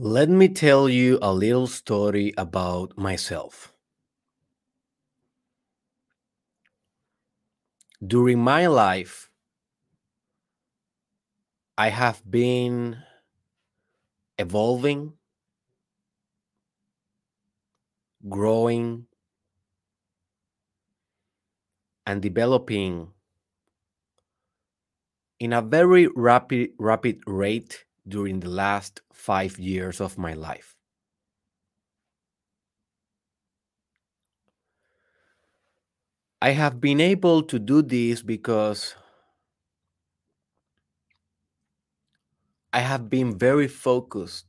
Let me tell you a little story about myself. During my life, I have been evolving, growing, and developing in a very rapid rapid rate during the last 5 years of my life. I have been able to do this because I have been very focused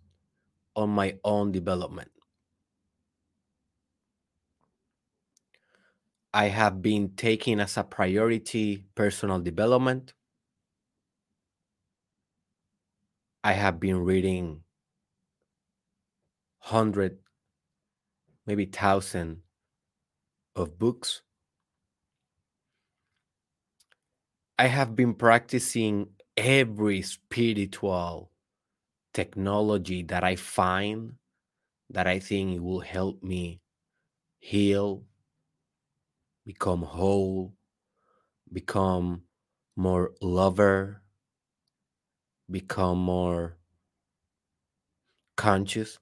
on my own development. I have been taking as a priority personal development. I have been reading hundred, maybe thousand of books. I have been practicing every spiritual technology that I find that I think will help me heal, become whole, become more lover, become more conscious.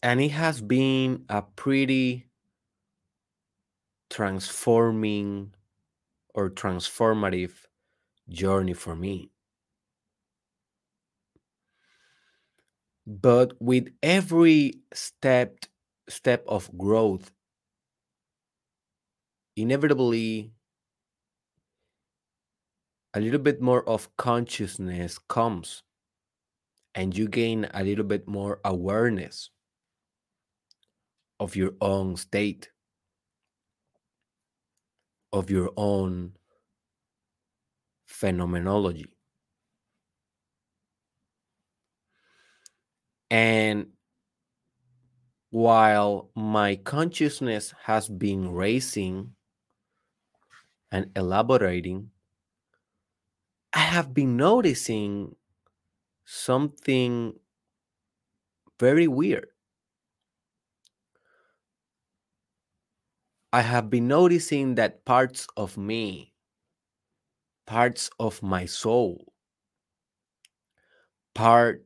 And it has been a pretty transforming or transformative journey for me. But with every step step of growth, inevitably a little bit more of consciousness comes and you gain a little bit more awareness of your own state, of your own phenomenology. And while my consciousness has been raising and elaborating, I have been noticing something very weird. I have been noticing that parts of me, parts of my soul, parts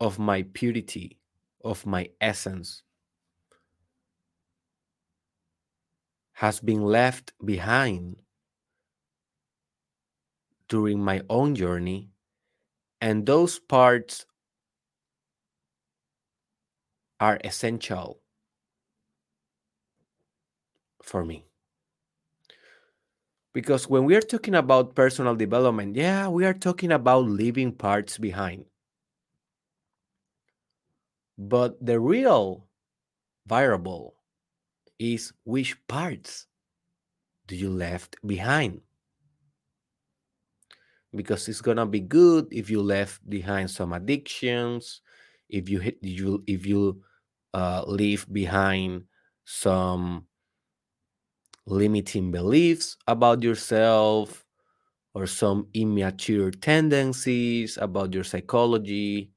of my purity, of my essence, has been left behind during my own journey. And those parts are essential for me. Because when we are talking about personal development, yeah, we are talking about leaving parts behind. But the real variable is which parts do you left behind? Because it's gonna be good if you left behind some addictions, if you hit you if you uh, leave behind some limiting beliefs about yourself or some immature tendencies about your psychology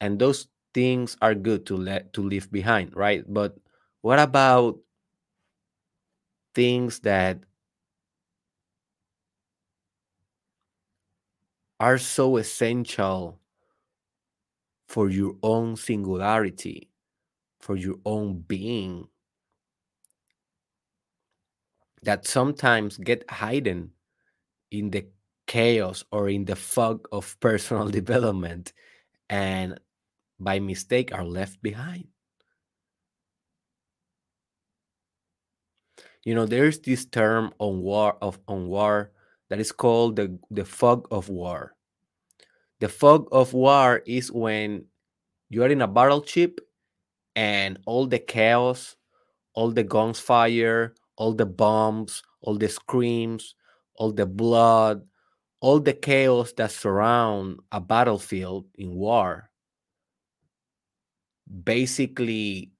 and those things are good to let to leave behind right? But what about things that are so essential for your own singularity for your own being that sometimes get hidden in the chaos or in the fog of personal development and by mistake are left behind. You know, there's this term on war of on war that is called the, the fog of war. The fog of war is when you are in a battleship and all the chaos, all the guns fire, all the bombs, all the screams, all the blood, all the chaos that surround a battlefield in war basically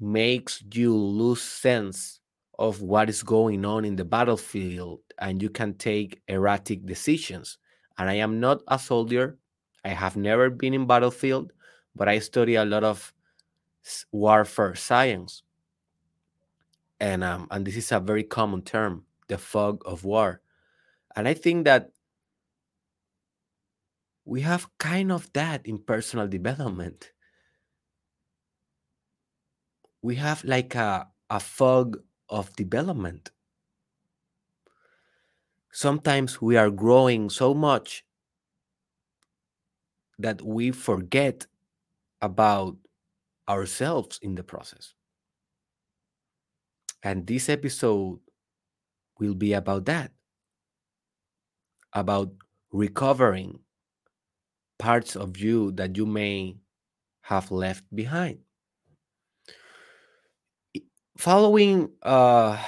makes you lose sense of what is going on in the battlefield and you can take erratic decisions. And I am not a soldier. I have never been in battlefield, but I study a lot of warfare science. And um, and this is a very common term, the fog of war. And I think that we have kind of that in personal development. We have like a, a fog of development. Sometimes we are growing so much that we forget about ourselves in the process. And this episode will be about that about recovering parts of you that you may have left behind. Following uh,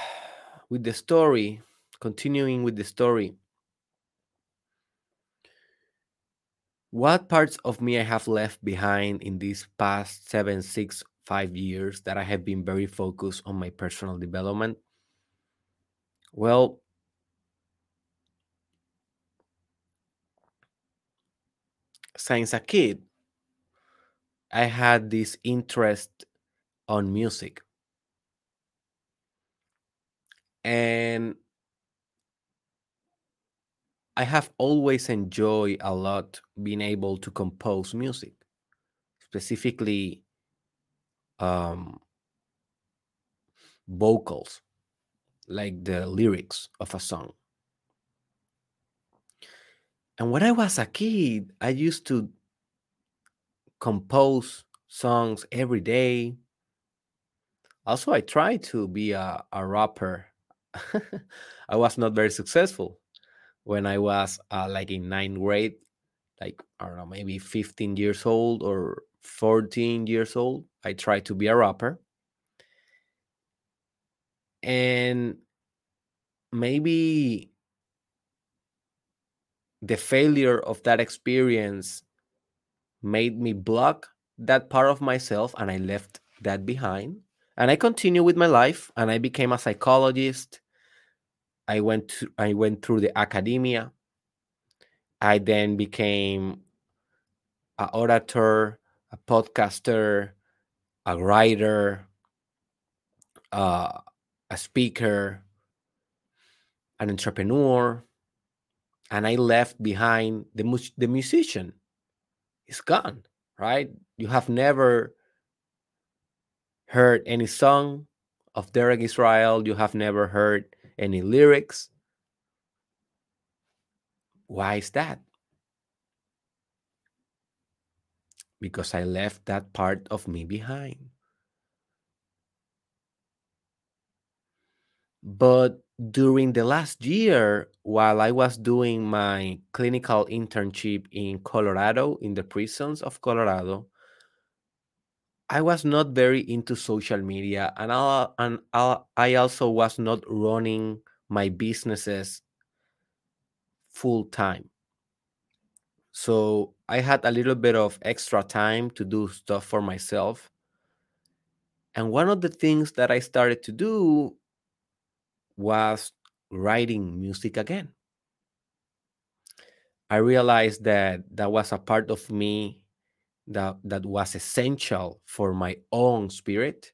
with the story, continuing with the story, what parts of me I have left behind in these past seven, six, five years that I have been very focused on my personal development? Well, since a kid, I had this interest on music. And I have always enjoyed a lot being able to compose music, specifically um, vocals, like the lyrics of a song. And when I was a kid, I used to compose songs every day. Also, I tried to be a, a rapper. I was not very successful when I was uh, like in ninth grade, like I don't know, maybe 15 years old or 14 years old. I tried to be a rapper. And maybe the failure of that experience made me block that part of myself and I left that behind. And I continued with my life and I became a psychologist. I went to, I went through the academia. I then became an orator, a podcaster, a writer, uh, a speaker, an entrepreneur, and I left behind the mu- the musician. It's gone, right? You have never heard any song of Derek Israel. You have never heard any lyrics. Why is that? Because I left that part of me behind. But during the last year, while I was doing my clinical internship in Colorado, in the prisons of Colorado, I was not very into social media, and I, and I also was not running my businesses full time. So I had a little bit of extra time to do stuff for myself. And one of the things that I started to do was writing music again. I realized that that was a part of me that, that was essential for my own spirit,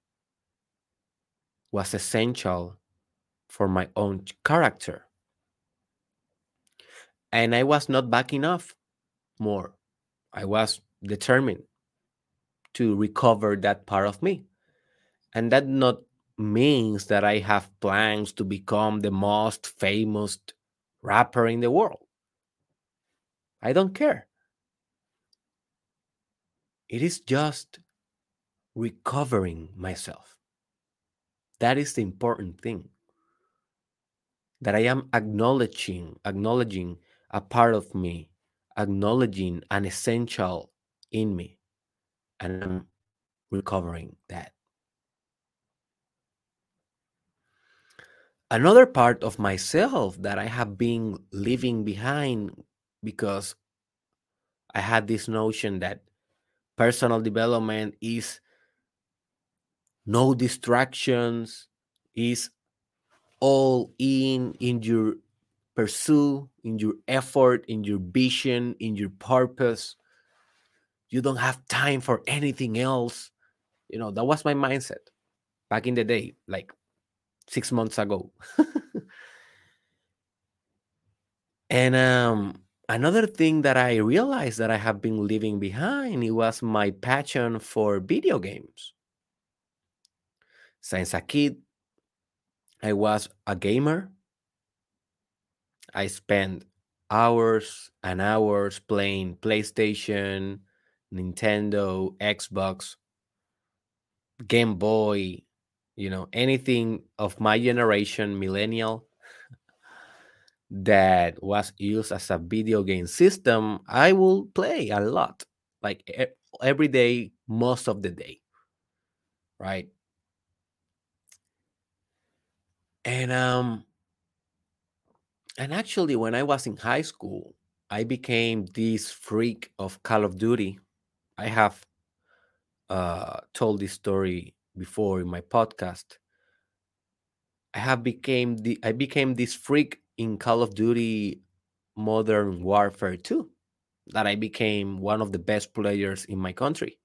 was essential for my own character. And I was not backing off more. I was determined to recover that part of me. And that not means that I have plans to become the most famous rapper in the world. I don't care. It is just recovering myself. That is the important thing. That I am acknowledging, acknowledging a part of me, acknowledging an essential in me, and I'm recovering that. another part of myself that I have been leaving behind because I had this notion that personal development is no distractions, is all in in your pursue in your effort in your vision in your purpose. You don't have time for anything else. You know that was my mindset back in the day like six months ago. And um another thing that i realized that i have been leaving behind it was my passion for video games. Since a kid i was a gamer. I spent hours and hours playing playstation nintendo xbox game boy you know anything of my generation millennial that was used as a video game system i will play a lot like every day most of the day right? And um and actually when i was in high school i became this freak of call of duty. I have uh told this story before in my podcast. I have became the i became this freak in call of duty modern warfare 2 that i became one of the best players in my country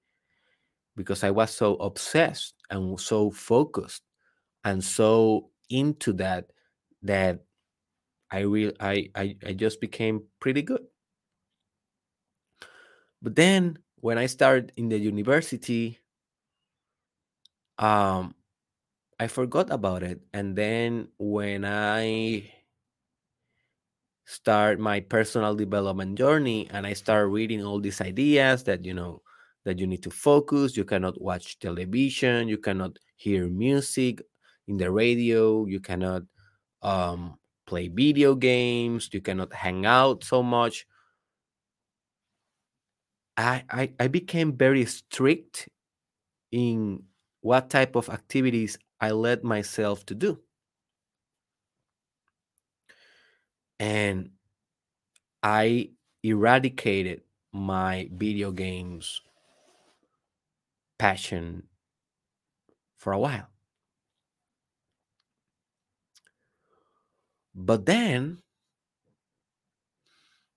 because i was so obsessed and so focused and so into that that I real I, I I just became pretty good. But then when I started in the university, um, I forgot about it. And then when I start my personal development journey and I start reading all these ideas that you know that you need to focus, you cannot watch television, you cannot hear music in the radio, you cannot um, play video games, you cannot hang out so much. I, I, I became very strict in what type of activities I let myself to do. And I eradicated my video games passion for a while. But then,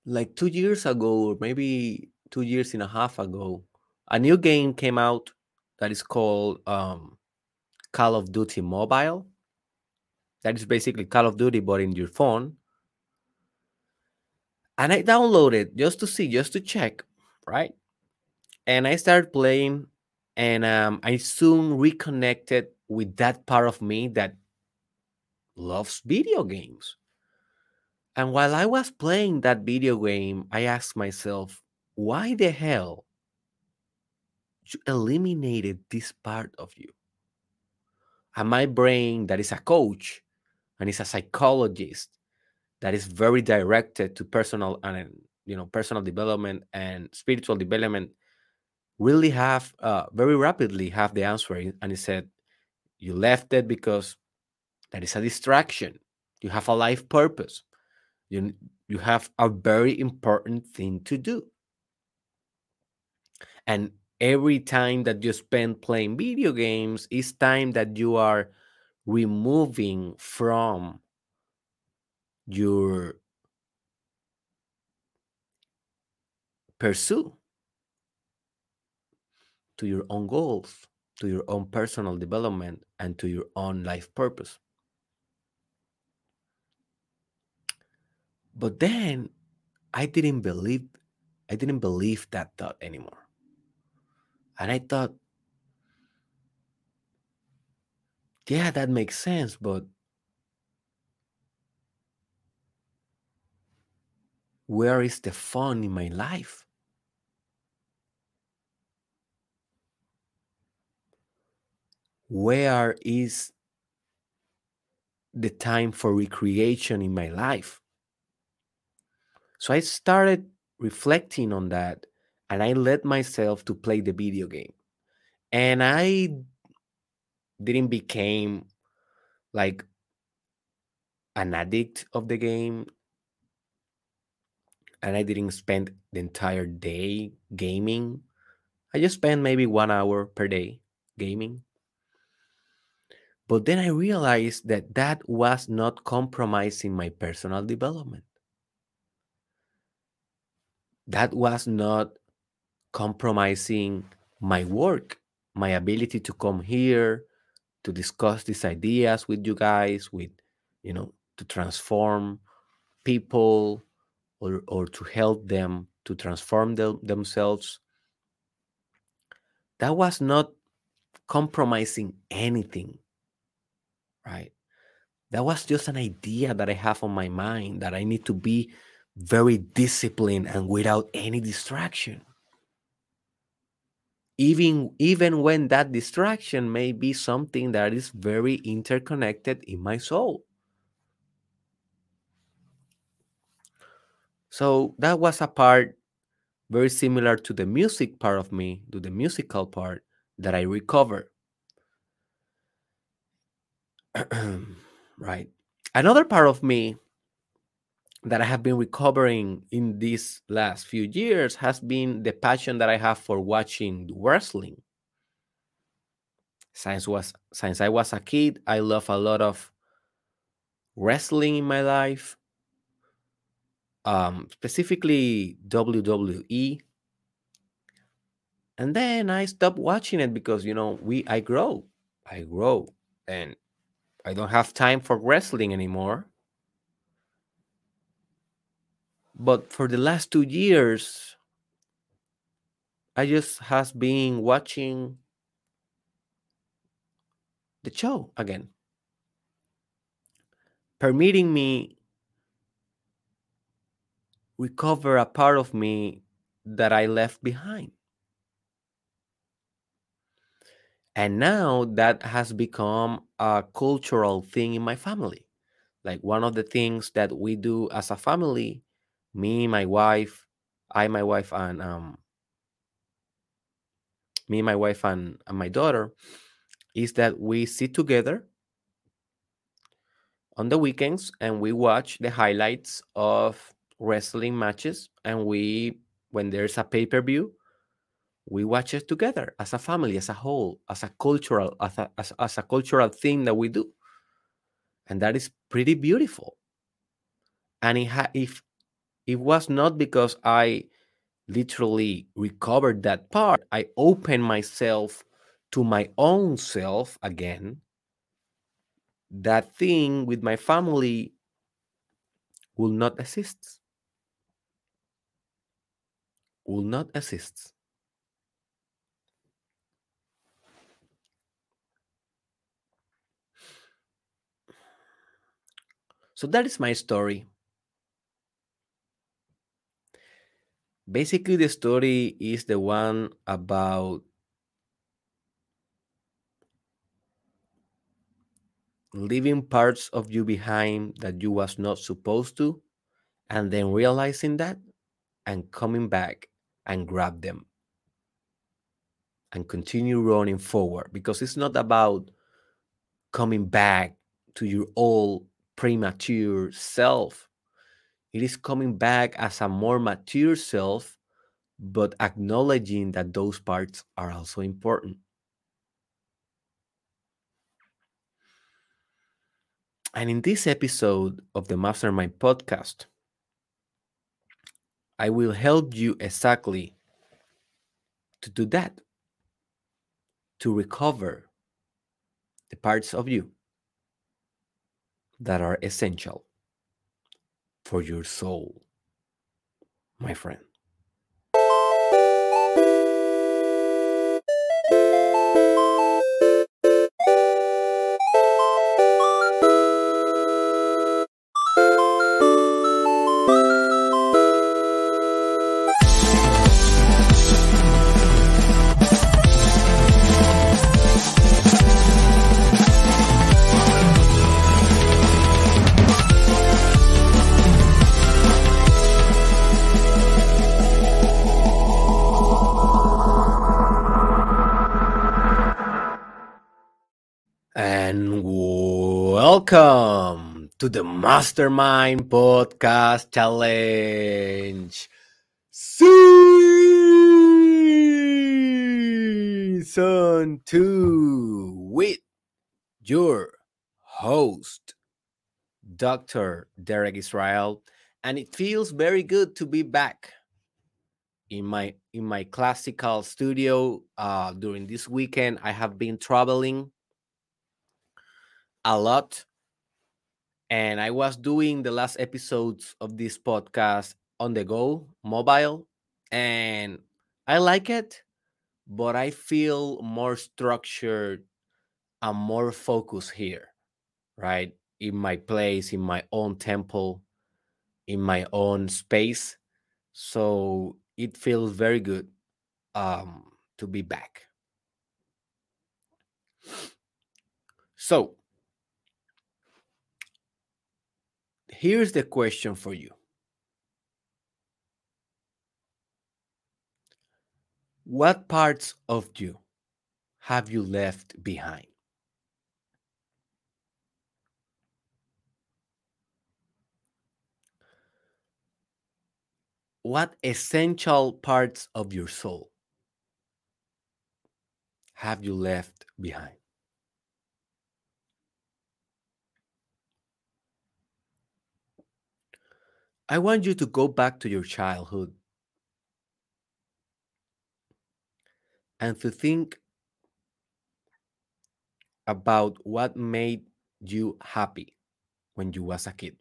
like two years ago, or maybe two years and a half ago, a new game came out that is called um, Call of Duty Mobile. That is basically Call of Duty, but in your phone. And I downloaded just to see, just to check, right? And I started playing, and um, I soon reconnected with that part of me that loves video games. And while I was playing that video game, I asked myself, why the hell you eliminated this part of you? And my brain, that is a coach and is a psychologist, that is very directed to personal and you know personal development and spiritual development, really have uh, very rapidly have the answer. And he said, you left it because that is a distraction. You have a life purpose. You you have a very important thing to do. And every time that you spend playing video games is time that you are removing from your pursuit to your own goals, to your own personal development, and to your own life purpose. But then I didn't believe I didn't believe that thought anymore. And I thought, yeah, that makes sense, but where is the fun in my life? Where is the time for recreation in my life? So I started reflecting on that and I let myself to play the video game. And I didn't became like an addict of the game and I didn't spend the entire day gaming. I just spent maybe one hour per day gaming. But then I realized that that was not compromising my personal development. That was not compromising my work, my ability to come here, to discuss these ideas with you guys, with, you know, to transform people or, or to help them to transform themselves. That was not compromising anything, right? That was just an idea that I have on my mind that I need to be very disciplined and without any distraction. Even, even when that distraction may be something that is very interconnected in my soul. So that was a part very similar to the music part of me, to the musical part that I recover. right. Another part of me that I have been recovering in these last few years has been the passion that I have for watching wrestling. Since was since I was a kid, I love a lot of wrestling in my life. Um, specifically WWE. And then I stopped watching it because you know we I grow, I grow, and I don't have time for wrestling anymore. But for the last two years, I just has been watching the show again, permitting me recover a part of me that I left behind. And now that has become a cultural thing in my family. Like one of the things that we do as a family me, my wife, I, my wife, and um, me, my wife, and, and my daughter, is that we sit together on the weekends and we watch the highlights of wrestling matches. And we, when there's a pay per view, we watch it together as a family, as a whole, as a cultural, as a, as, as a cultural thing that we do, and that is pretty beautiful. And it ha- if it was not because I literally recovered that part. I opened myself to my own self again. That thing with my family will not exist. Will not assist. So that is my story. basically the story is the one about leaving parts of you behind that you was not supposed to and then realizing that and coming back and grab them and continue running forward because it's not about coming back to your old premature self it is coming back as a more mature self, but acknowledging that those parts are also important. And in this episode of the Mastermind podcast, I will help you exactly to do that, to recover the parts of you that are essential for your soul, my friend. Welcome to the Mastermind Podcast Challenge Season 2 with your host, Dr. Derek Israel, and it feels very good to be back in my in my classical studio uh, during this weekend. I have been traveling a lot, and I was doing the last episodes of this podcast on the go, mobile, and I like it, but I feel more structured and more focused here, right? In my place, in my own temple, in my own space. So it feels very good um, to be back. So here's the question for you What parts of you have you left behind? What essential parts of your soul have you left behind? I want you to go back to your childhood and to think about what made you happy when you was a kid.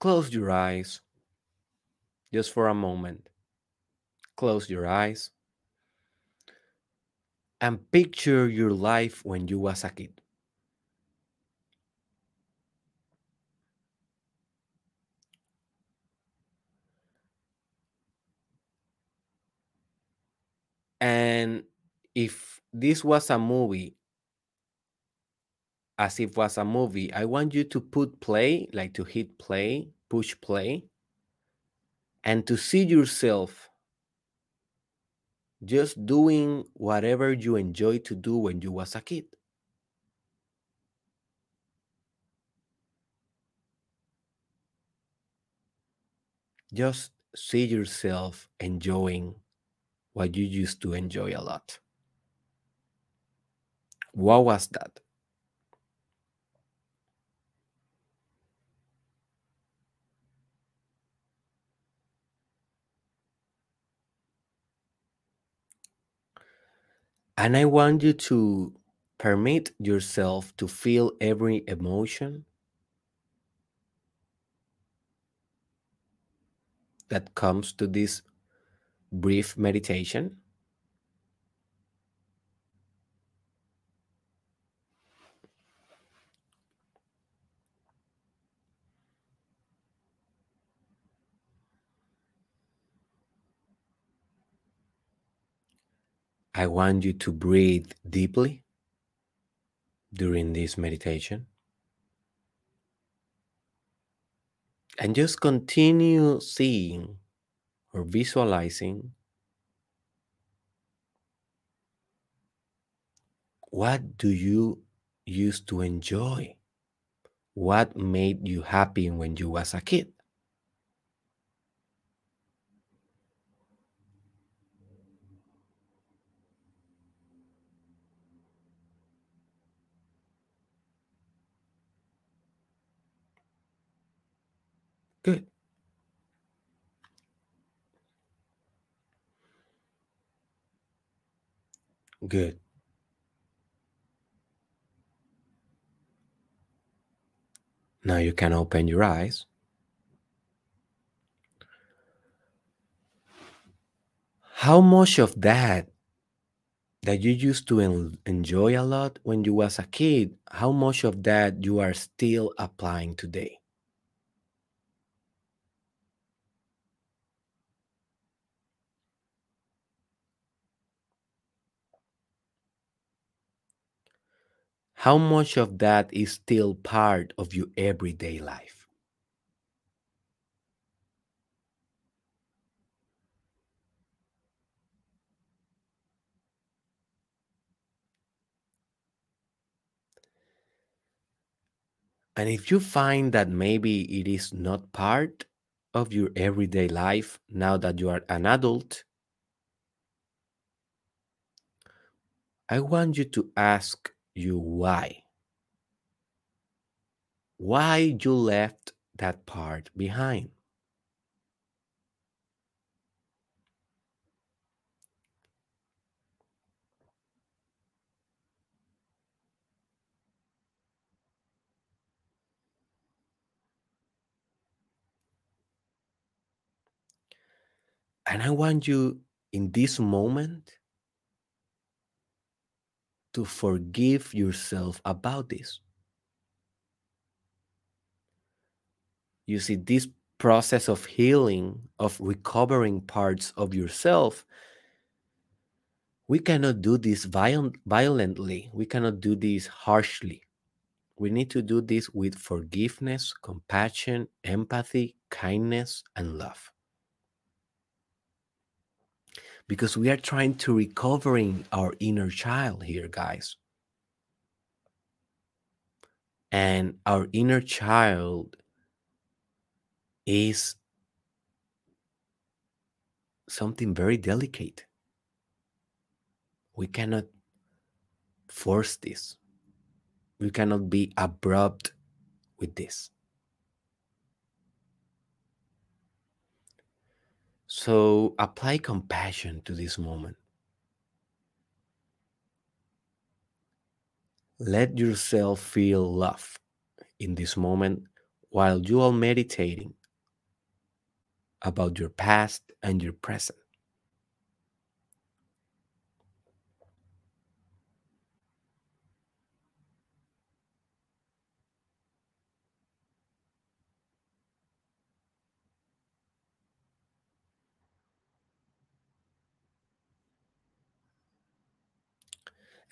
Close your eyes just for a moment. Close your eyes and picture your life when you was a kid. And if this was a movie, as if was a movie, I want you to put play, like to hit play, push play, and to see yourself just doing whatever you enjoy to do when you was a kid. Just see yourself enjoying what you used to enjoy a lot. What was that? And I want you to permit yourself to feel every emotion that comes to this brief meditation. I want you to breathe deeply during this meditation. And just continue seeing or visualizing what do you used to enjoy? What made you happy when you was a kid? Good. Good. Now you can open your eyes. How much of that that you used to en- enjoy a lot when you was a kid, how much of that you are still applying today? How much of that is still part of your everyday life? And if you find that maybe it is not part of your everyday life now that you are an adult, I want you to ask you why. Why you left that part behind? And I want you in this moment to forgive yourself about this. You see, this process of healing, of recovering parts of yourself, we cannot do this violent, violently. We cannot do this harshly. We need to do this with forgiveness, compassion, empathy, kindness, and love because we are trying to recovering our inner child here guys. And our inner child is something very delicate. We cannot force this. We cannot be abrupt with this So apply compassion to this moment. Let yourself feel love in this moment while you are meditating about your past and your present.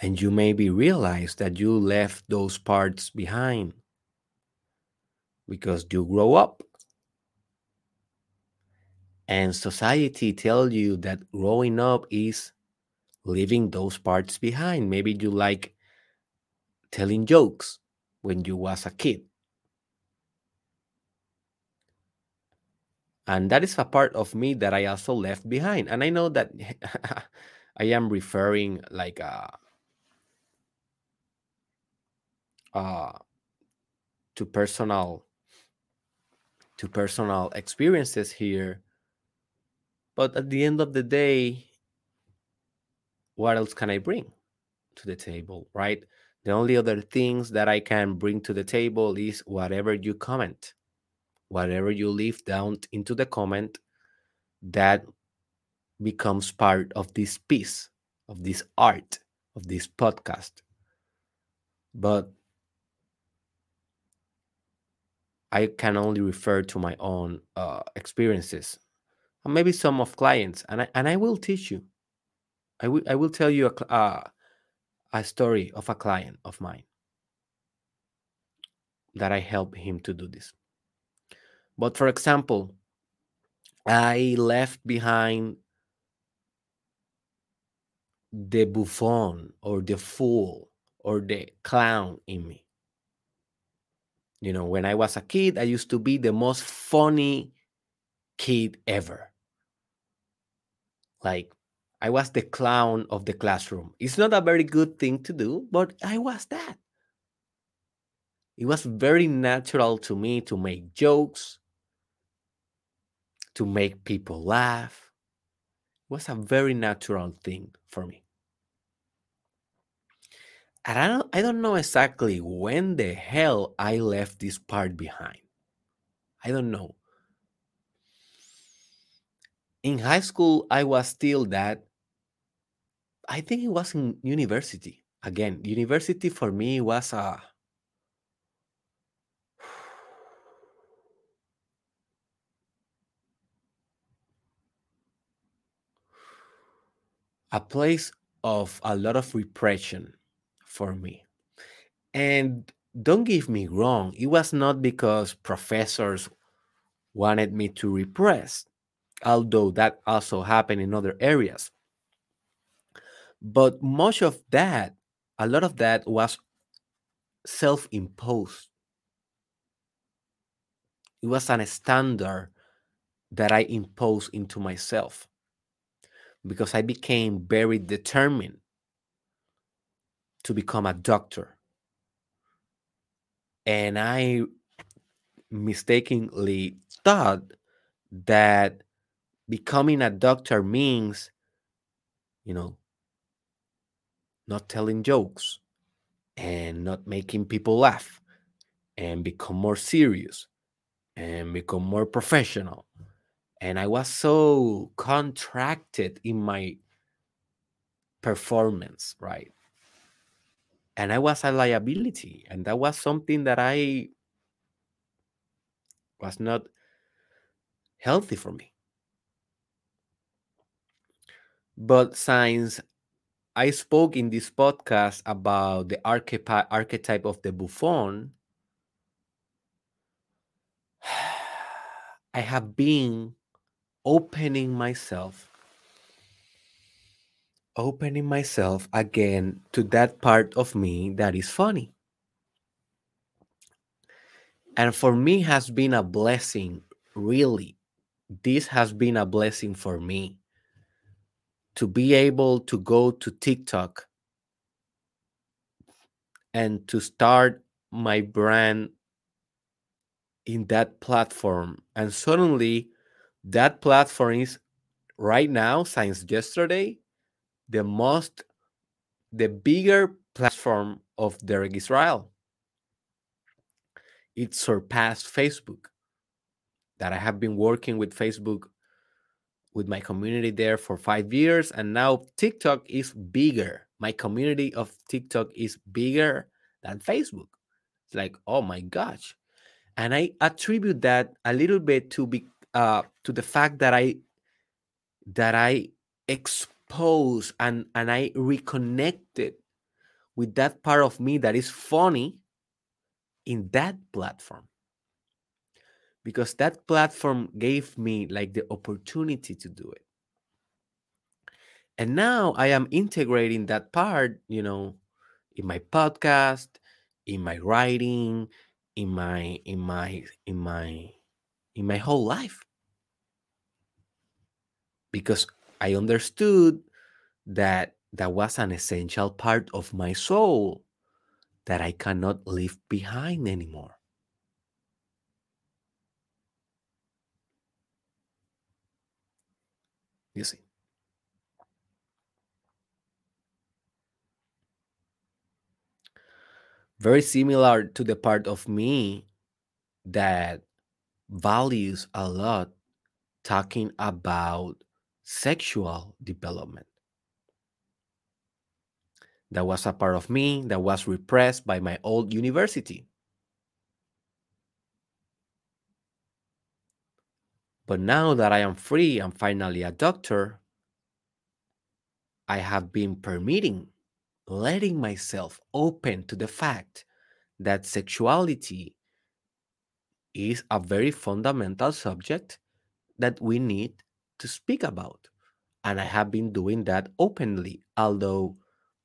And you maybe realize that you left those parts behind because you grow up. And society tell you that growing up is leaving those parts behind. Maybe you like telling jokes when you was a kid. And that is a part of me that I also left behind. And I know that I am referring like a uh, to personal to personal experiences here. But at the end of the day what else can i bring to the table right? The only other things that i can bring to the table is whatever you comment whatever you leave down into the comment that becomes part of this piece of this art of this podcast. But I can only refer to my own uh, experiences, and maybe some of clients, and I and I will teach you. I will I will tell you a uh, a story of a client of mine that I helped him to do this. But for example, I left behind the buffoon or the fool or the clown in me. You know, when I was a kid, I used to be the most funny kid ever. Like, I was the clown of the classroom. It's not a very good thing to do, but I was that. It was very natural to me to make jokes, to make people laugh. It was a very natural thing for me. And I don't, I don't know exactly when the hell I left this part behind. I don't know. In high school, I was still that. I think it was in university. Again, university for me was a uh, a place of a lot of repression for me. And don't give me wrong, it was not because professors wanted me to repress, although that also happened in other areas. But much of that, a lot of that was self imposed. It was an standard that I imposed into myself because I became very determined to become a doctor. And I mistakenly thought that becoming a doctor means, you know, not telling jokes and not making people laugh and become more serious and become more professional. And I was so contracted in my performance, right? And I was a liability. And that was something that I was not healthy for me. But since I spoke in this podcast about the archetype archetype of the buffon, I have been opening myself opening myself again to that part of me that is funny. And for me has been a blessing, really. This has been a blessing for me to be able to go to TikTok and to start my brand in that platform. And suddenly, that platform is right now, since yesterday, the most, the bigger platform of Derek Israel. It surpassed Facebook. That I have been working with Facebook with my community there for five years, and now TikTok is bigger. My community of TikTok is bigger than Facebook. It's like, oh my gosh. And I attribute that a little bit to be uh, to the fact that I that I expose and and I reconnected with that part of me that is funny in that platform. Because that platform gave me like the opportunity to do it. And now i am integrating that part you know in my podcast in my writing in my in my in my in my whole life. Because i understood that that was an essential part of my soul that i cannot leave behind anymore. You see. Very similar to the part of me that values a lot talking about sexual development. That was a part of me that was repressed by my old university. But now that I am free, I'm finally a doctor, I have been permitting, letting myself open to the fact that sexuality is a very fundamental subject that we need to speak about. And I have been doing that openly, although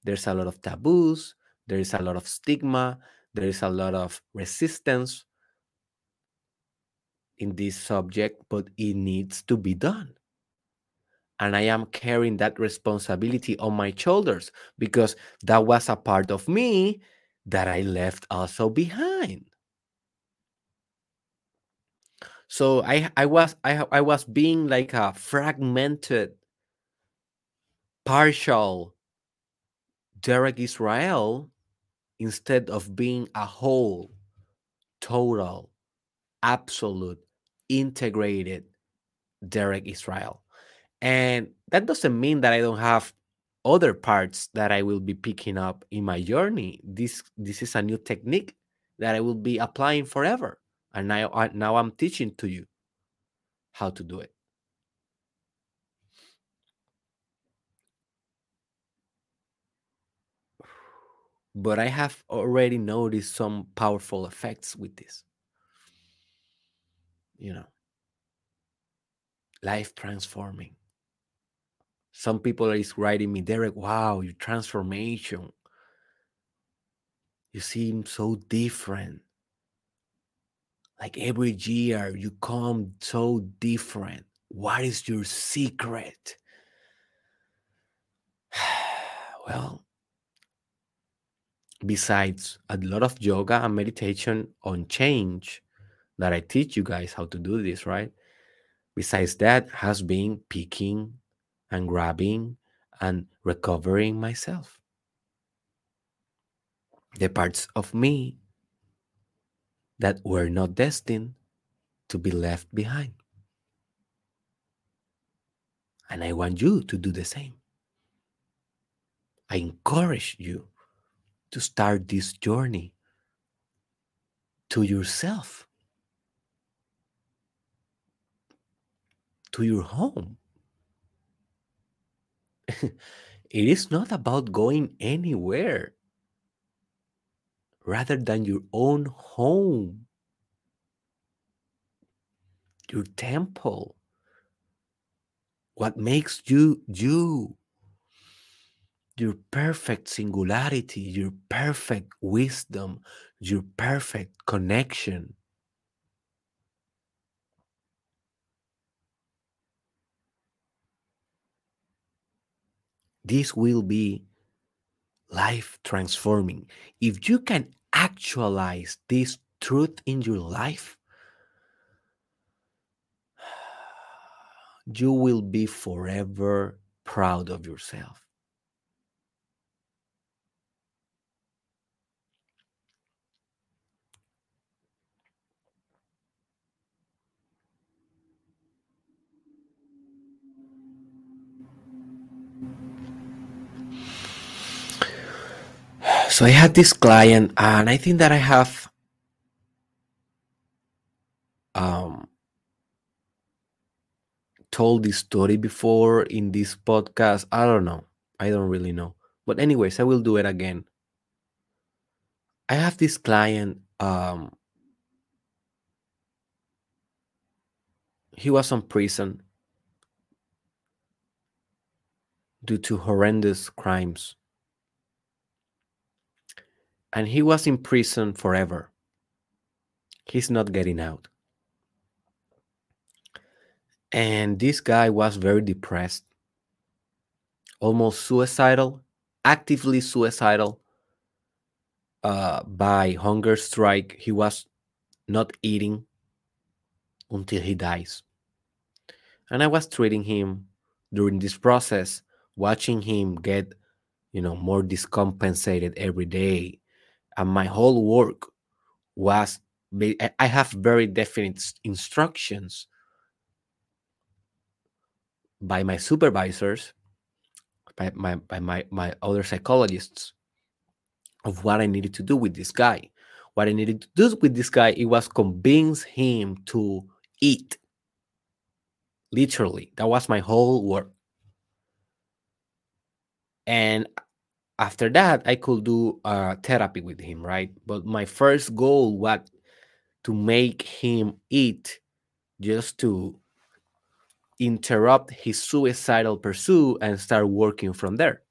there's a lot of taboos, there is a lot of stigma, there is a lot of resistance in this subject, but it needs to be done. And I am carrying that responsibility on my shoulders because that was a part of me that I left also behind. So I I was I I was being like a fragmented, partial Derek Israel instead of being a whole, total, absolute, integrated Derek Israel. And that doesn't mean that I don't have other parts that I will be picking up in my journey. This this is a new technique that I will be applying forever and now I, now I'm teaching to you how to do it. But I have already noticed some powerful effects with this. You know, life transforming. Some people are writing me, Derek, wow, your transformation. You seem so different like every year you come so different what is your secret well besides a lot of yoga and meditation on change that I teach you guys how to do this, right? Besides that, has been picking and grabbing and recovering myself. The parts of me that were not destined to be left behind. And I want you to do the same. I encourage you to start this journey to yourself, to your home. it is not about going anywhere rather than your own home, your temple, what makes you you, your perfect singularity, your perfect wisdom, your perfect connection. This will be life transforming. If you can actualize this truth in your life, you will be forever proud of yourself. So I had this client, and I think that I have um, told this story before in this podcast. I don't know. I don't really know. But anyways, I will do it again. I have this client. Um, he was on prison due to horrendous crimes. And he was in prison forever. He's not getting out. And this guy was very depressed, almost suicidal, actively suicidal uh, by hunger strike. He was not eating until he dies. And I was treating him during this process, watching him get, you know, more discompensated every day. And my whole work was I have very definite instructions by my supervisors, by my by my, my other psychologists of what I needed to do with this guy. What I needed to do with this guy, it was convince him to eat. Literally, that was my whole work. And after that, I could do uh, therapy with him, right? But my first goal was to make him eat just to interrupt his suicidal pursuit and start working from there.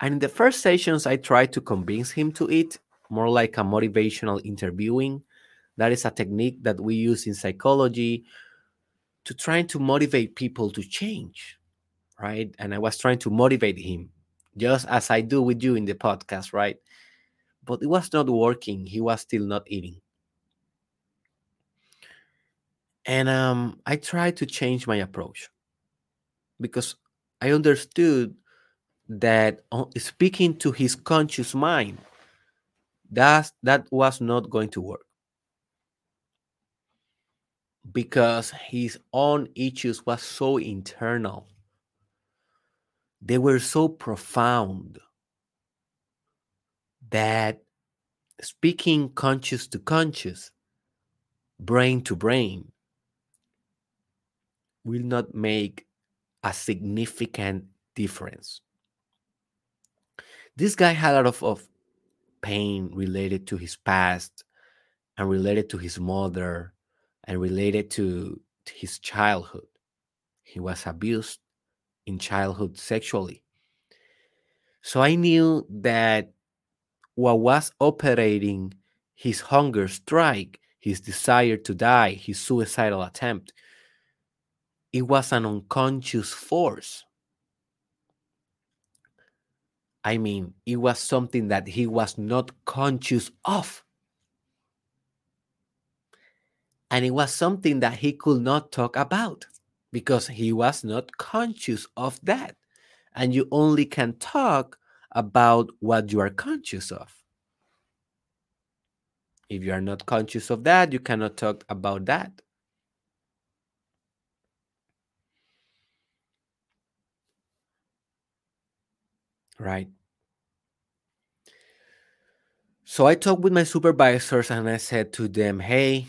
And in the first sessions, I tried to convince him to eat, more like a motivational interviewing. That is a technique that we use in psychology to trying to motivate people to change, right? And I was trying to motivate him, just as I do with you in the podcast, right? But it was not working. He was still not eating. And um, I tried to change my approach because I understood that speaking to his conscious mind, that, that was not going to work because his own issues was so internal they were so profound that speaking conscious to conscious brain to brain will not make a significant difference. This guy had a lot of, of pain related to his past and related to his mother and related to, to his childhood. He was abused in childhood sexually. So I knew that what was operating his hunger strike, his desire to die, his suicidal attempt, it was an unconscious force. I mean, it was something that he was not conscious of. And it was something that he could not talk about because he was not conscious of that. And you only can talk about what you are conscious of. If you are not conscious of that, you cannot talk about that. Right. So I talked with my supervisors and I said to them, hey,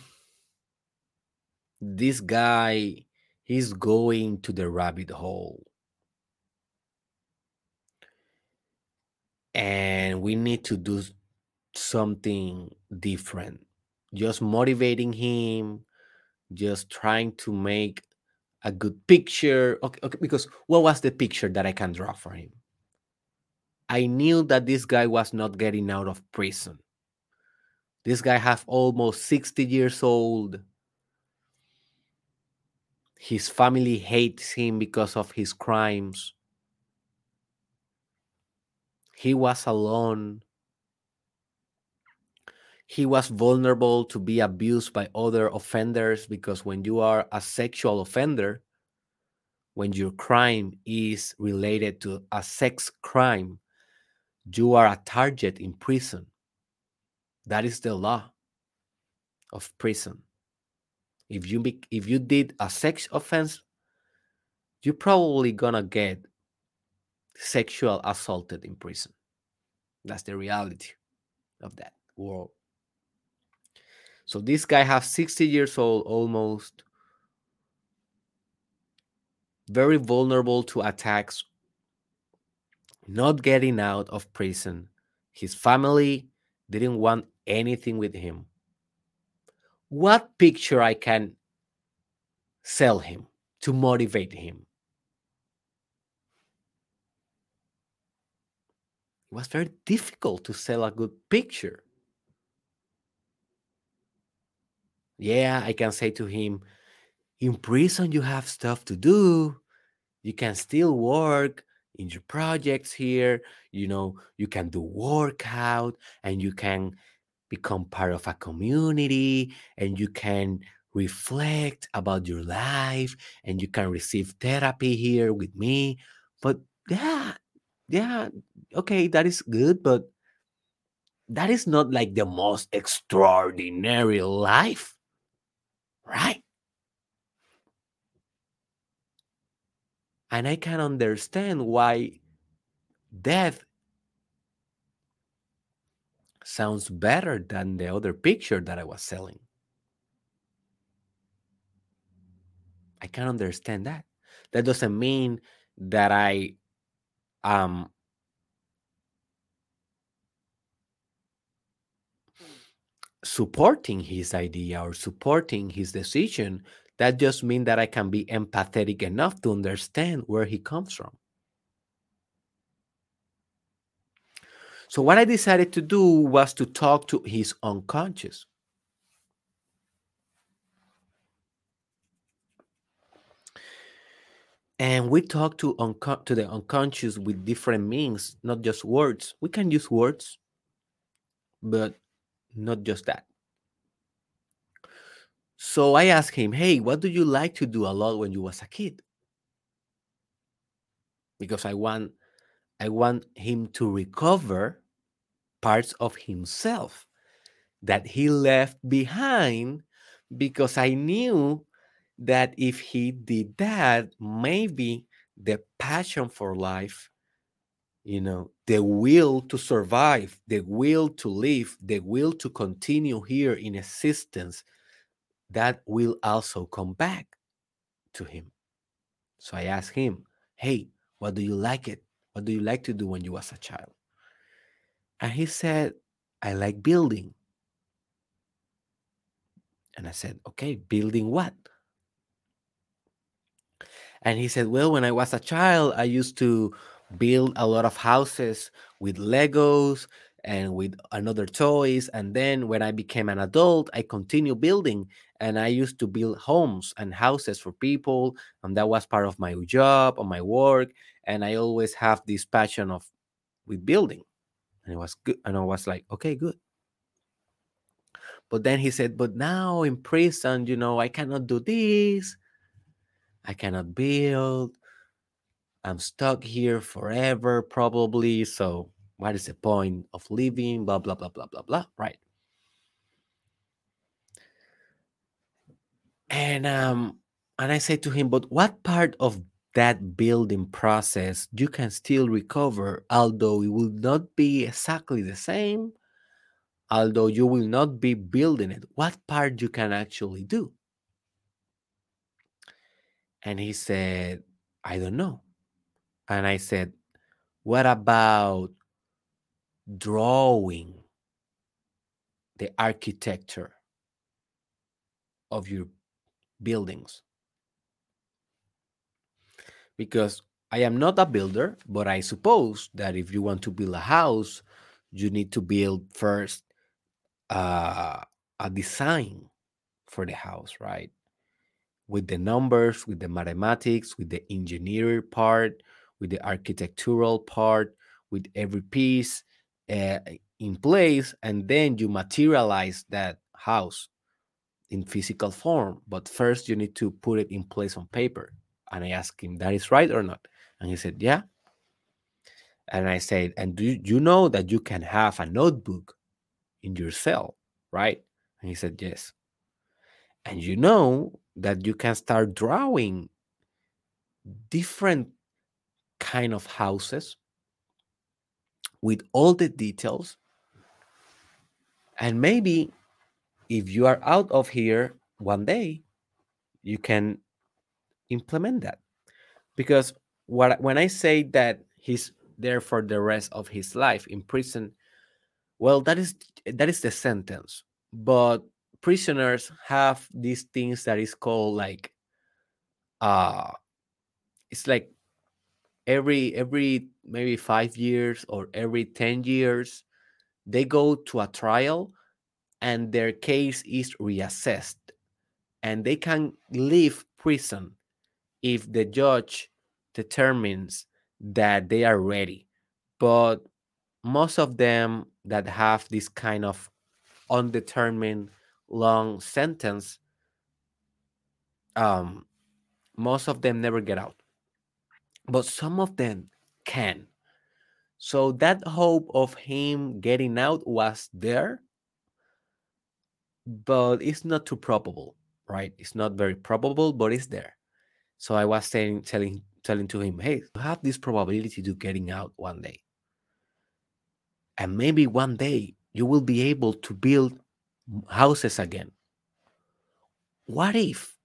this guy, he's going to the rabbit hole. And we need to do something different. Just motivating him, just trying to make a good picture. Okay, okay, because what was the picture that I can draw for him? I knew that this guy was not getting out of prison. This guy have almost 60 years old. His family hates him because of his crimes. He was alone. He was vulnerable to be abused by other offenders because when you are a sexual offender, when your crime is related to a sex crime, you are a target in prison. That is the law of prison. If you be, if you did a sex offense, you're probably gonna get sexual assaulted in prison. That's the reality of that world. So this guy has 60 years old almost, very vulnerable to attacks, not getting out of prison. His family didn't want anything with him. What picture I can sell him to motivate him? It was very difficult to sell a good picture. Yeah, I can say to him, in prison, you have stuff to do. You can still work in your projects here. You know, you can do workout and you can become part of a community and you can reflect about your life and you can receive therapy here with me. But yeah, yeah, okay, that is good, but that is not like the most extraordinary life, right? And I can understand why death sounds better than the other picture that I was selling. I can understand that. That doesn't mean that I um supporting his idea or supporting his decision that just means that i can be empathetic enough to understand where he comes from so what i decided to do was to talk to his unconscious and we talk to unco- to the unconscious with different means not just words we can use words but not just that. So I asked him, "Hey, what do you like to do a lot when you was a kid?" Because I want I want him to recover parts of himself that he left behind because I knew that if he did that, maybe the passion for life you know the will to survive the will to live the will to continue here in existence that will also come back to him. So i asked him hey what do you like it what do you like to do when you was a child and he said i like building and i said okay building what and he said well when i was a child i used to build a lot of houses with Legos and with another toys. And then when I became an adult, I continued building and I used to build homes and houses for people. And that was part of my job or my work. And I always have this passion of with building. And it was good. And I was like, okay, good. But then he said, but now in prison, you know, I cannot do this. I cannot build. I'm stuck here forever, probably. So what is the point of living? Blah, blah, blah, blah, blah, blah. Right. And um, and I said to him, but what part of that building process you can still recover, although it will not be exactly the same, although you will not be building it, what part you can actually do? And he said, I don't know. And I said, What about drawing the architecture of your buildings? Because I am not a builder, but I suppose that if you want to build a house, you need to build first uh, a design for the house, right? With the numbers, with the mathematics, with the engineering part, with the architectural part, with every piece uh, in place, and then you materialize that house in physical form. But first, you need to put it in place on paper. And I asked him, that is right or not? And he said, yeah. And I said, and do you, you know that you can have a notebook in your cell, right? And he said, yes. And you know that you can start drawing different kind of houses with all the details. And maybe if you are out of here one day, you can implement that. Because what when I say that he's there for the rest of his life in prison, well, that is that is the sentence. But prisoners have these things that is called like uh it's like every every maybe five years or every 10 years they go to a trial and their case is reassessed and they can leave prison if the judge determines that they are ready but most of them that have this kind of undetermined long sentence um most of them never get out but some of them can. So that hope of him getting out was there, but it's not too probable, right? It's not very probable, but it's there. So I was saying, telling, telling to him, hey, you have this probability to getting out one day, and maybe one day you will be able to build houses again. What if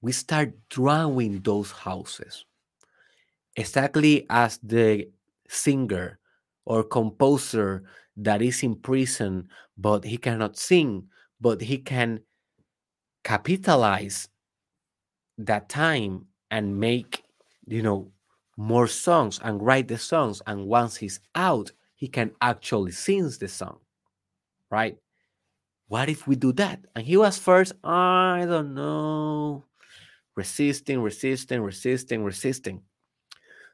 we start drawing those houses? exactly as the singer or composer that is in prison, but he cannot sing, but he can capitalize that time and make, you know, more songs and write the songs. And once he's out, he can actually sing the song, right? What if we do that? And he was first, I don't know, resisting, resisting, resisting, resisting.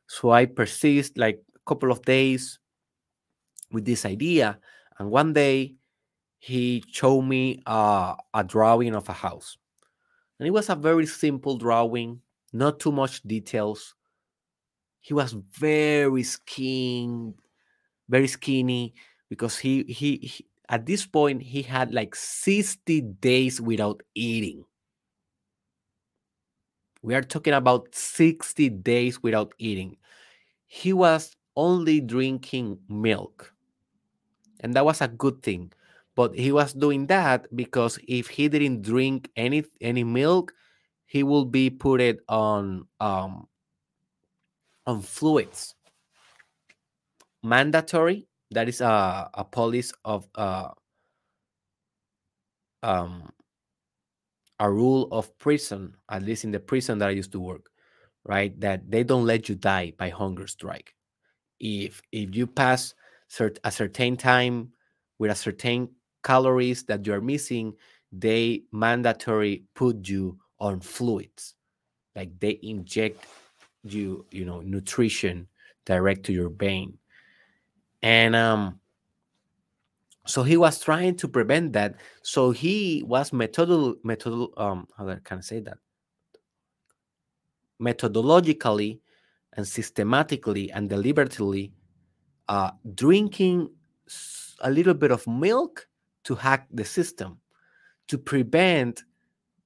So I persist like a couple of days with this idea. And one day he showed me uh, a drawing of a house. And it was a very simple drawing, not too much details. He was very skinny, very skinny because he, he, he at this point he had like 60 days without eating. We are talking about 60 days without eating he was only drinking milk. And that was a good thing. But he was doing that because if he didn't drink any any milk, he will be put it on um on fluids. Mandatory. That is a, a policy of uh um a rule of prison, at least in the prison that I used to work right? That they don't let you die by hunger strike. If if you pass cert, a certain time with a certain calories that you are missing, they mandatory put you on fluids, like they inject you, you know, nutrition direct to your vein. and um so he was trying to prevent that. So he was methodol methodol um how can i say that? Methodologically and systematically and deliberately uh, drinking a little bit of milk to hack the system to prevent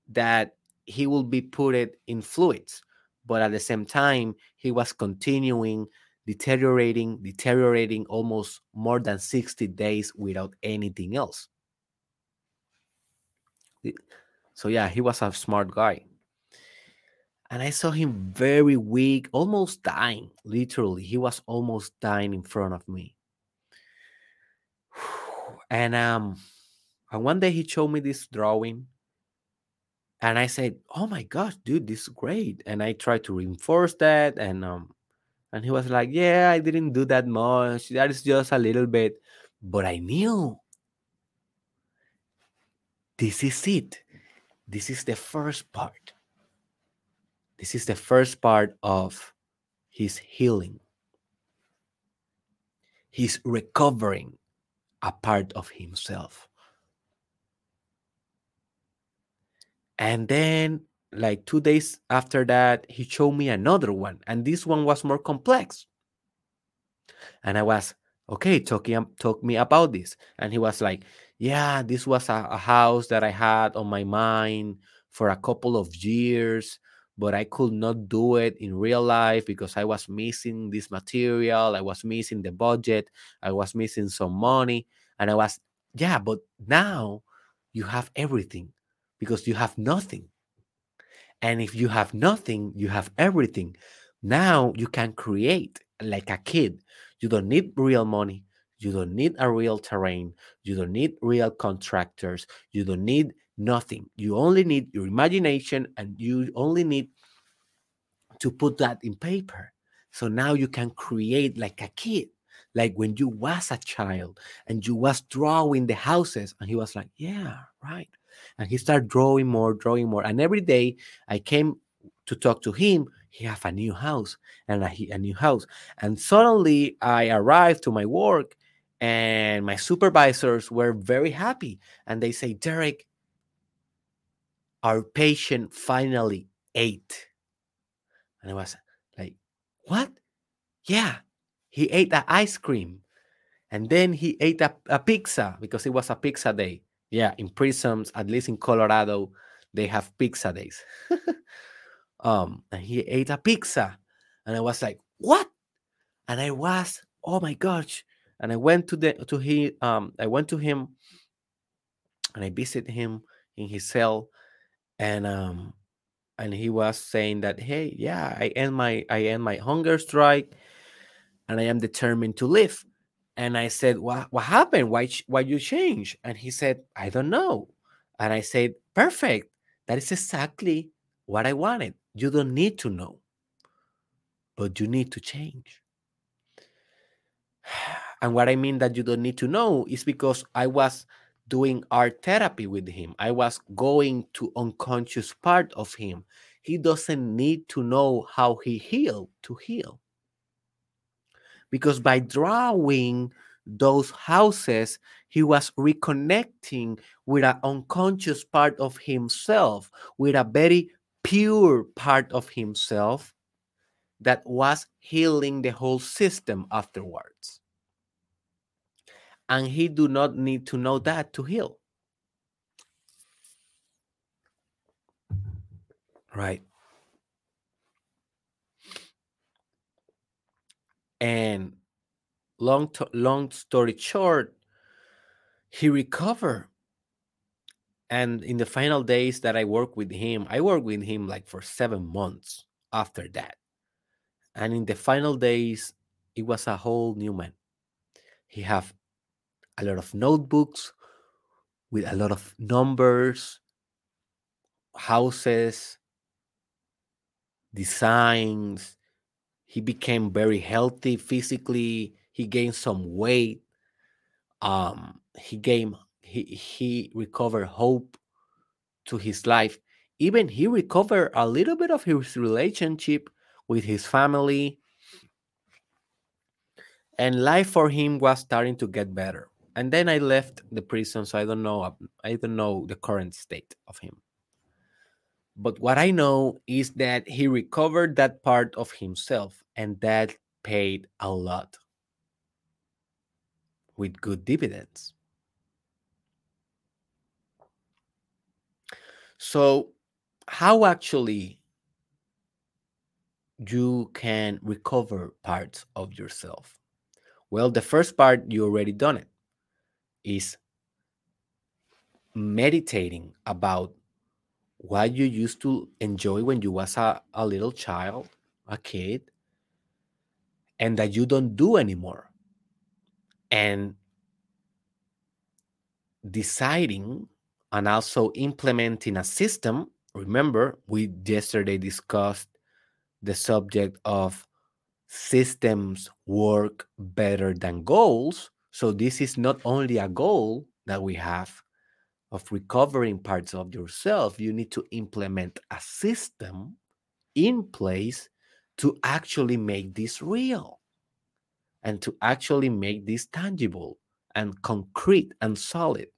that he will be put it in fluids but at the same time he was continuing deteriorating deteriorating almost more than 60 days without anything else so yeah he was a smart guy and I saw him very weak, almost dying. Literally, he was almost dying in front of me. And um, and one day he showed me this drawing, and I said, "Oh my gosh, dude, this is great!" And I tried to reinforce that, and um, and he was like, "Yeah, I didn't do that much. That is just a little bit," but I knew this is it. This is the first part this is the first part of his healing. He's recovering a part of himself. And then, like two days after that, he showed me another one. And this one was more complex. And I was, okay, talking, talk me about this. And he was like, yeah, this was a, a house that I had on my mind for a couple of years but I could not do it in real life because I was missing this material, I was missing the budget, I was missing some money, and I was, yeah, but now you have everything because you have nothing. And if you have nothing, you have everything. Now you can create like a kid. You don't need real money. You don't need a real terrain. You don't need real contractors. You don't need nothing. You only need your imagination and you only need to put that in paper. So now you can create like a kid, like when you was a child and you was drawing the houses. And he was like, yeah, right. And he started drawing more, drawing more. And every day I came to talk to him, he have a new house and a, a new house. And suddenly I arrived to my work and my supervisors were very happy. And they say, Derek, our patient finally ate. And I was like, what? Yeah, he ate the ice cream. And then he ate a, a pizza because it was a pizza day. Yeah, in prisons, at least in Colorado, they have pizza days. um, and he ate a pizza. And I was like, what? And I was, oh my gosh. And I went to the to he um I went to him and I visited him in his cell and um and he was saying that hey yeah i end my i end my hunger strike and i am determined to live and i said what what happened why why you change and he said i don't know and i said perfect that is exactly what i wanted you don't need to know but you need to change and what i mean that you don't need to know is because i was doing art therapy with him. I was going to unconscious part of him. He doesn't need to know how he healed to heal. Because by drawing those houses, he was reconnecting with an unconscious part of himself, with a very pure part of himself that was healing the whole system afterwards. And he do not need to know that to heal. Right and long to, long story short he recovered and in the final days that i worked with him i worked with him like for seven months after that and in the final days it was a whole new man he have a lot of notebooks with a lot of numbers, houses, designs. He became very healthy physically. He gained some weight. Um, he gained he he recovered hope to his life. Even he recovered a little bit of his relationship with his family and life for him was starting to get better. And then I left the prison, so I don't know. I don't know the current state of him. But what I know is that he recovered that part of himself, and that paid a lot with good dividends. So, how actually you can recover parts of yourself? Well, the first part you already done it is meditating about what you used to enjoy when you was a, a little child, a kid, and that you don't do anymore. And deciding and also implementing a system. Remember, we yesterday discussed the subject of systems work better than goals. So, this is not only a goal that we have of recovering parts of yourself, you need to implement a system in place to actually make this real and to actually make this tangible and concrete and solid.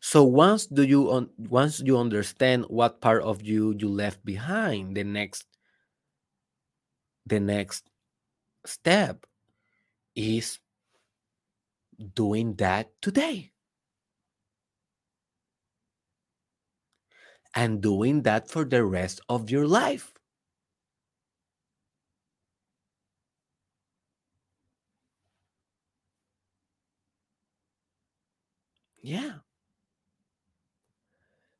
So once do you un- once you understand what part of you you left behind, the next the next step is doing that today. And doing that for the rest of your life. Yeah.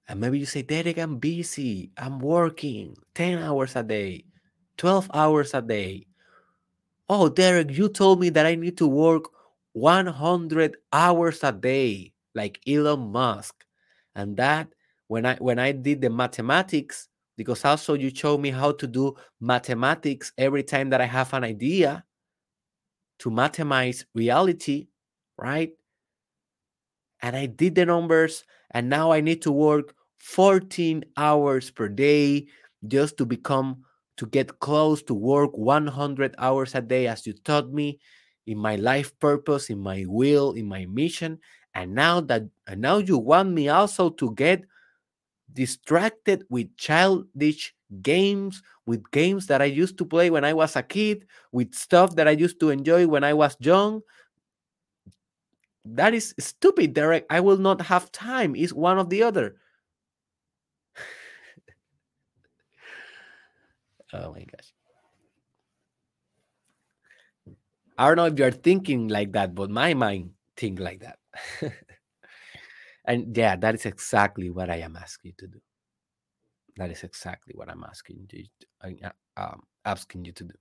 And maybe you say, Derek, I'm busy. I'm working 10 hours a day, 12 hours a day. Oh, Derek, you told me that I need to work 100 hours a day, like Elon Musk. And that, when I when I did the mathematics, because also you showed me how to do mathematics every time that I have an idea to mathematize reality, right? And I did the numbers and now I need to work 14 hours per day just to become to get close to work 100 hours a day as you taught me in my life purpose in my will in my mission and now that and now you want me also to get distracted with childish games with games that i used to play when i was a kid with stuff that i used to enjoy when i was young that is stupid, Derek. I will not have time. It's one of the other. oh my gosh. I don't know if you're thinking like that, but my mind think like that. and yeah, that is exactly what I am asking you to do. That is exactly what I'm asking you, to, um, asking you to do.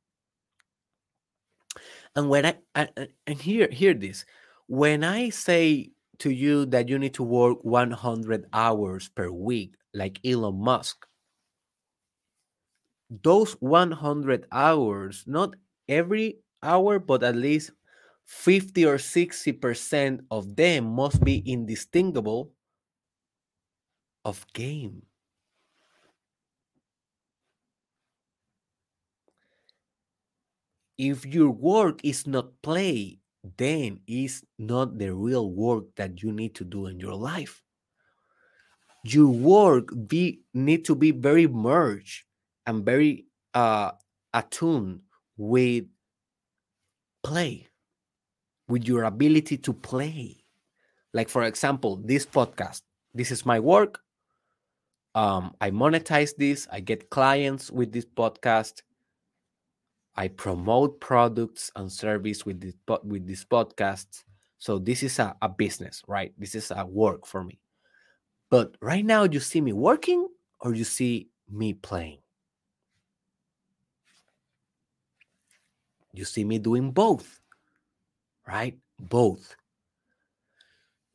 And when I, I and hear hear this, when I say to you that you need to work 100 hours per week, like Elon Musk, those 100 hours, not every hour, but at least 50 or 60% of them must be indistinguishable of game. If your work is not play, then is not the real work that you need to do in your life. Your work be need to be very merged and very uh, attuned with play, with your ability to play. Like for example, this podcast. This is my work. Um, I monetize this. I get clients with this podcast. I promote products and service with this with these podcasts. So this is a, a business, right? This is a work for me. But right now, you see me working or you see me playing. You see me doing both, right? Both.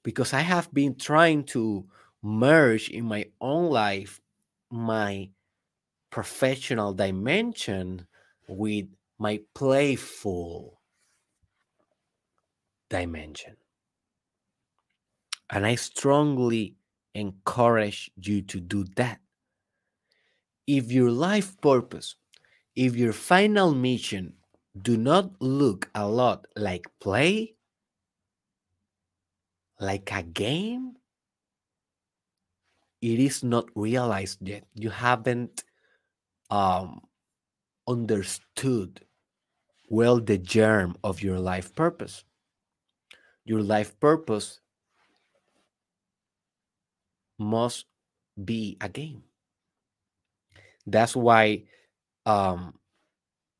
Because I have been trying to merge in my own life my professional dimension with my playful dimension. And I strongly encourage you to do that. If your life purpose if your final mission do not look a lot like play, like a game, it is not realized yet. You haven't um, understood well the germ of your life purpose. Your life purpose must be a game. That's why um,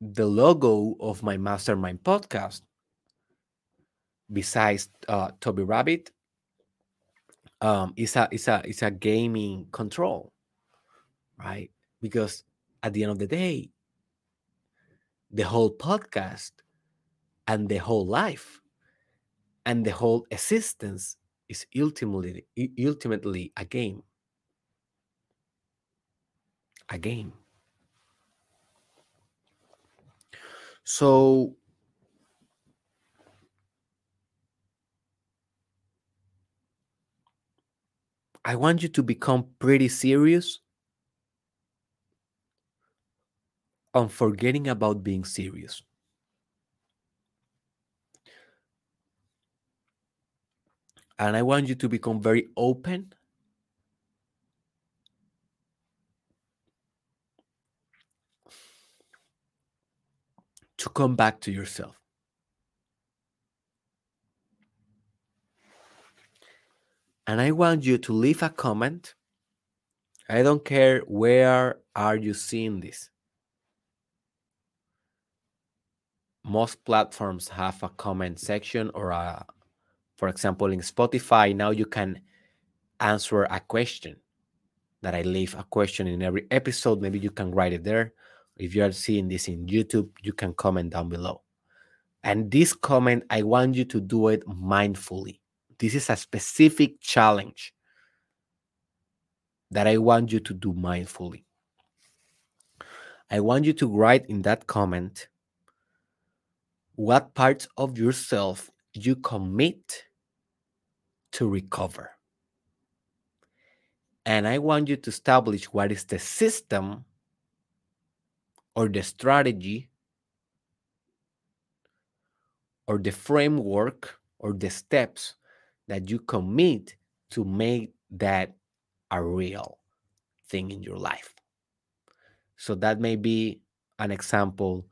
the logo of my mastermind podcast, besides uh, Toby Rabbit, um, is a is a is a gaming control, right? Because at the end of the day, the whole podcast and the whole life and the whole existence is ultimately ultimately a game. A game so i want you to become pretty serious on forgetting about being serious. And I want you to become very open to come back to yourself. And I want you to leave a comment. I don't care where are you seeing this. Most platforms have a comment section or a for example, in Spotify, now you can answer a question that I leave a question in every episode. Maybe you can write it there. If you are seeing this in YouTube, you can comment down below. And this comment, I want you to do it mindfully. This is a specific challenge that I want you to do mindfully. I want you to write in that comment what parts of yourself you commit to recover. And I want you to establish what is the system or the strategy or the framework or the steps that you commit to make that a real thing in your life. So that may be an example.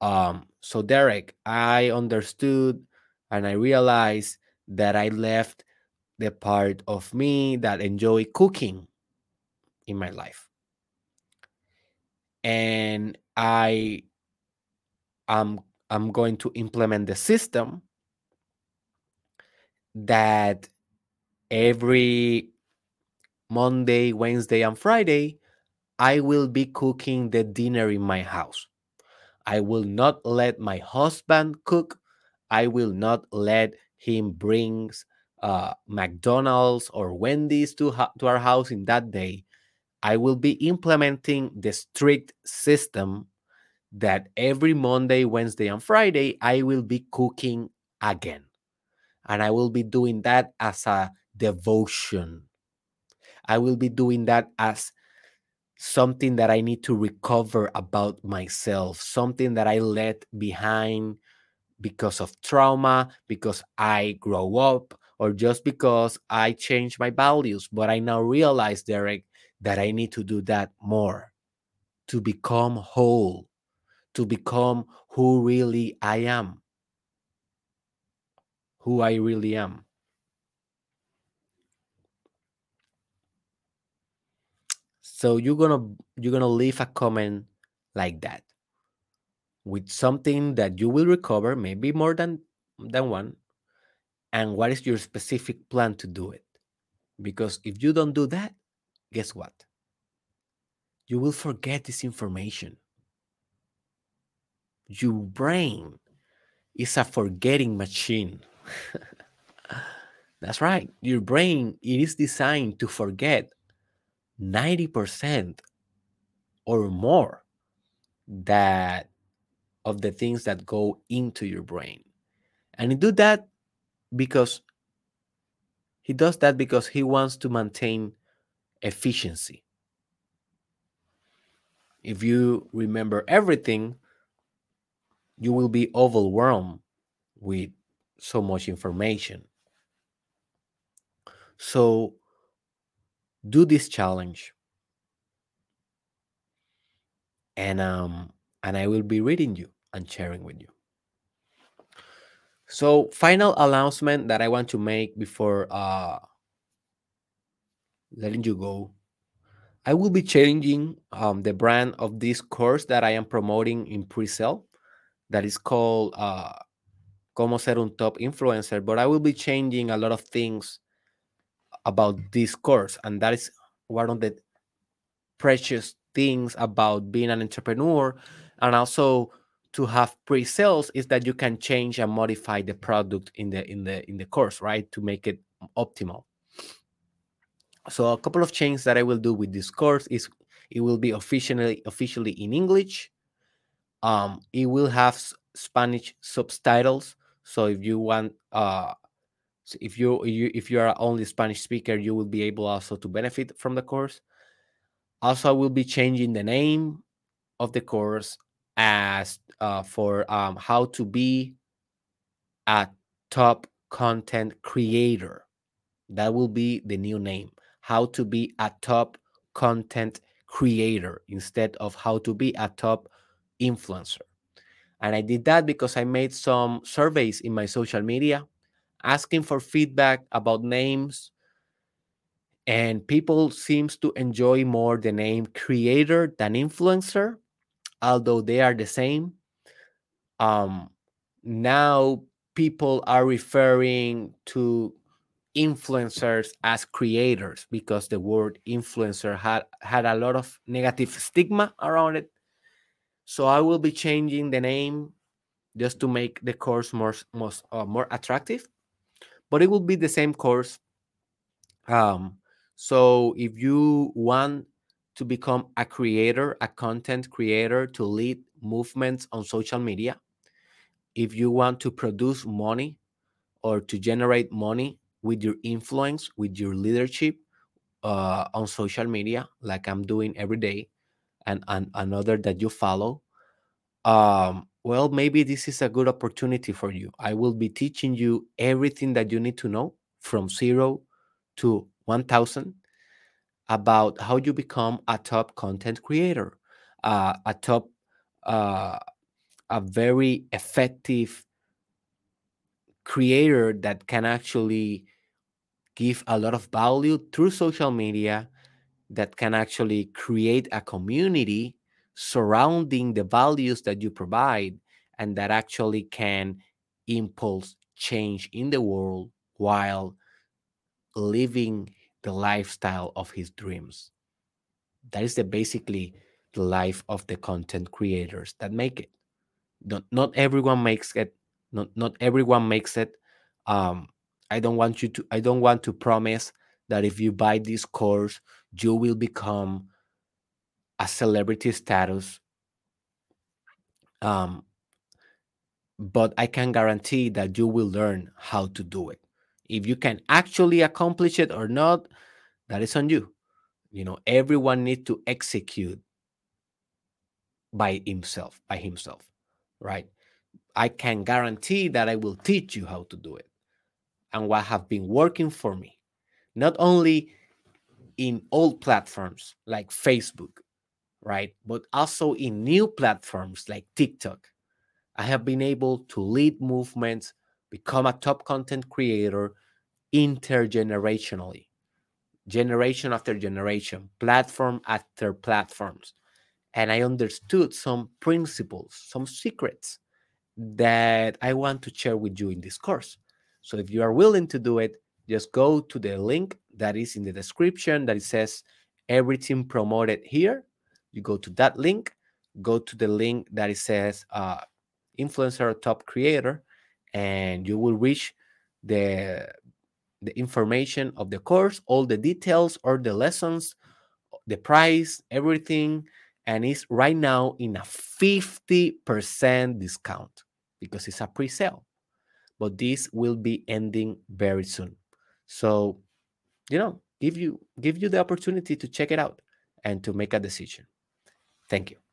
Um, so, Derek, I understood and I realized that I left the part of me that enjoy cooking in my life. And I am I'm going to implement the system that every Monday, Wednesday, and Friday, I will be cooking the dinner in my house. I will not let my husband cook. I will not let him bring uh, McDonald's or Wendy's to, ha- to our house in that day, I will be implementing the strict system that every Monday, Wednesday, and Friday, I will be cooking again. And I will be doing that as a devotion. I will be doing that as something that I need to recover about myself, something that I let behind because of trauma, because I grow up, or just because I changed my values. But I now realize, Derek, that I need to do that more to become whole, to become who really I am, who I really am. So you're gonna you're gonna leave a comment like that with something that you will recover, maybe more than than one, and what is your specific plan to do it? Because if you don't do that, guess what? You will forget this information. Your brain is a forgetting machine. That's right. Your brain it is designed to forget 90% or more that of the things that go into your brain. And you do that because he does that because he wants to maintain efficiency. if you remember everything, you will be overwhelmed with so much information. So, do this challenge, and um, and I will be reading you and sharing with you. So, final announcement that I want to make before uh, letting you go. I will be changing um, the brand of this course that I am promoting in pre-sale. That is called uh, "Cómo ser un top influencer." But I will be changing a lot of things about this course, and that is one of the precious things about being an entrepreneur, and also to have pre-sales is that you can change and modify the product in the in the in the course, right, to make it optimal. So a couple of changes that I will do with this course is it will be officially officially in English. Um, it will have Spanish subtitles. So if you want, uh, if you, you if you are only Spanish speaker, you will be able also to benefit from the course. Also, I will be changing the name of the course as uh, for um, how to be a top content creator. That will be the new name. How to be a top content creator instead of how to be a top influencer. And I did that because I made some surveys in my social media asking for feedback about names and people seems to enjoy more the name creator than influencer although they are the same um now people are referring to influencers as creators because the word influencer had had a lot of negative stigma around it. So i will be changing the name just to make the course more most uh, more attractive but it will be the same course. Um so if you want to become a creator a content creator to lead movements on social media if you want to produce money or to generate money with your influence, with your leadership uh, on social media, like I'm doing every day, and, and another that you follow, um, well, maybe this is a good opportunity for you. I will be teaching you everything that you need to know from zero to 1000 about how you become a top content creator, uh, a top, uh, a very effective creator that can actually give a lot of value through social media that can actually create a community surrounding the values that you provide and that actually can impulse change in the world while living the lifestyle of his dreams. That is the basically the life of the content creators that make it. Not, not everyone makes it not, not everyone makes it um, I don't want you to I don't want to promise that if you buy this course, you will become a celebrity status. Um, but I can guarantee that you will learn how to do it. If you can actually accomplish it or not, that is on you. You know, everyone needs to execute by himself, by himself, right? I can guarantee that I will teach you how to do it and what have been working for me, not only in old platforms like Facebook, right, but also in new platforms like TikTok. I have been able to lead movements, become a top content creator intergenerationally, generation after generation, platform after platforms. And I understood some principles, some secrets that I want to share with you in this course. So if you are willing to do it, just go to the link that is in the description that it says everything promoted here. You go to that link, go to the link that it says uh, influencer top creator, and you will reach the the information of the course, all the details or the lessons, the price, everything, and it's right now in a 50% discount because it's a pre-sale but this will be ending very soon. So, you know, give you give you the opportunity to check it out and to make a decision. Thank you.